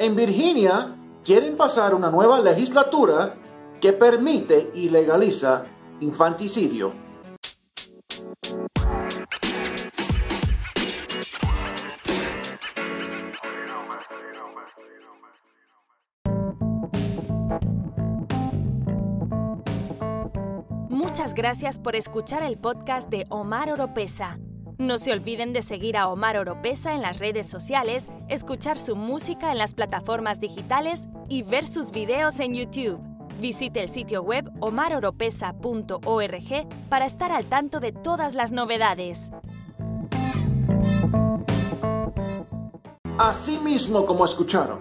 En Virginia quieren pasar una nueva legislatura que permite y legaliza infanticidio. Muchas gracias por escuchar el podcast de Omar Oropesa. No se olviden de seguir a Omar Oropesa en las redes sociales, escuchar su música en las plataformas digitales y ver sus videos en YouTube. Visite el sitio web omaroropesa.org para estar al tanto de todas las novedades. Así mismo como escucharon,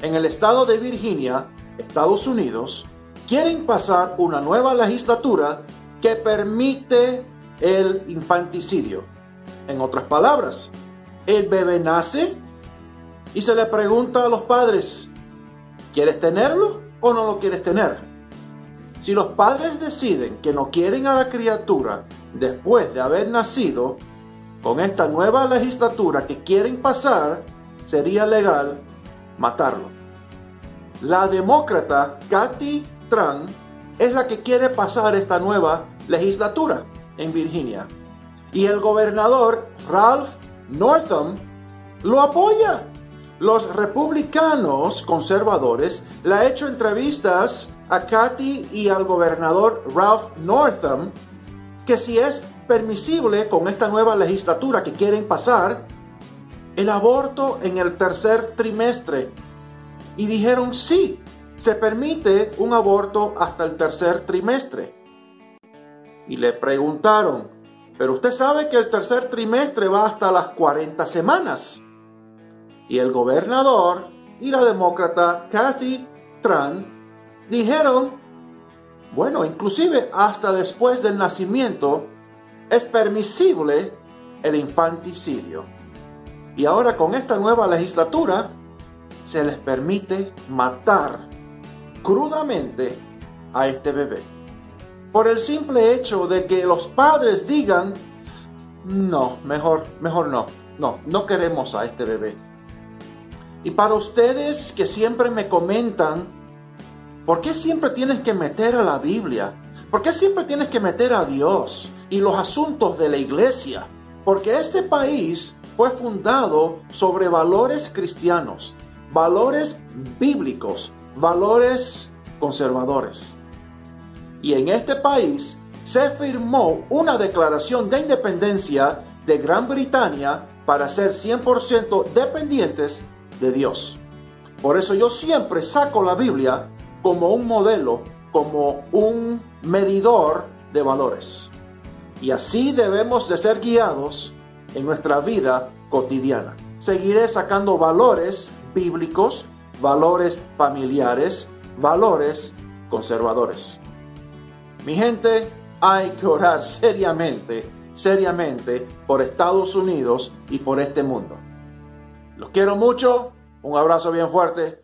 en el estado de Virginia, Estados Unidos, quieren pasar una nueva legislatura que permite el infanticidio. En otras palabras, el bebé nace y se le pregunta a los padres, ¿quieres tenerlo o no lo quieres tener? Si los padres deciden que no quieren a la criatura después de haber nacido, con esta nueva legislatura que quieren pasar, sería legal matarlo. La demócrata Kathy Tran es la que quiere pasar esta nueva legislatura en Virginia y el gobernador Ralph Northam lo apoya. Los republicanos conservadores le han hecho entrevistas a Kathy y al gobernador Ralph Northam que si es permisible con esta nueva legislatura que quieren pasar el aborto en el tercer trimestre. Y dijeron sí, se permite un aborto hasta el tercer trimestre. Y le preguntaron, pero usted sabe que el tercer trimestre va hasta las 40 semanas. Y el gobernador y la demócrata Kathy Tran dijeron, bueno, inclusive hasta después del nacimiento es permisible el infanticidio. Y ahora con esta nueva legislatura se les permite matar crudamente a este bebé por el simple hecho de que los padres digan, no, mejor, mejor no, no, no queremos a este bebé. Y para ustedes que siempre me comentan, ¿por qué siempre tienes que meter a la Biblia? ¿Por qué siempre tienes que meter a Dios y los asuntos de la iglesia? Porque este país fue fundado sobre valores cristianos, valores bíblicos, valores conservadores y en este país se firmó una declaración de independencia de Gran Bretaña para ser 100% dependientes de Dios. Por eso yo siempre saco la Biblia como un modelo, como un medidor de valores. Y así debemos de ser guiados en nuestra vida cotidiana. Seguiré sacando valores bíblicos, valores familiares, valores conservadores. Mi gente, hay que orar seriamente, seriamente por Estados Unidos y por este mundo. Los quiero mucho, un abrazo bien fuerte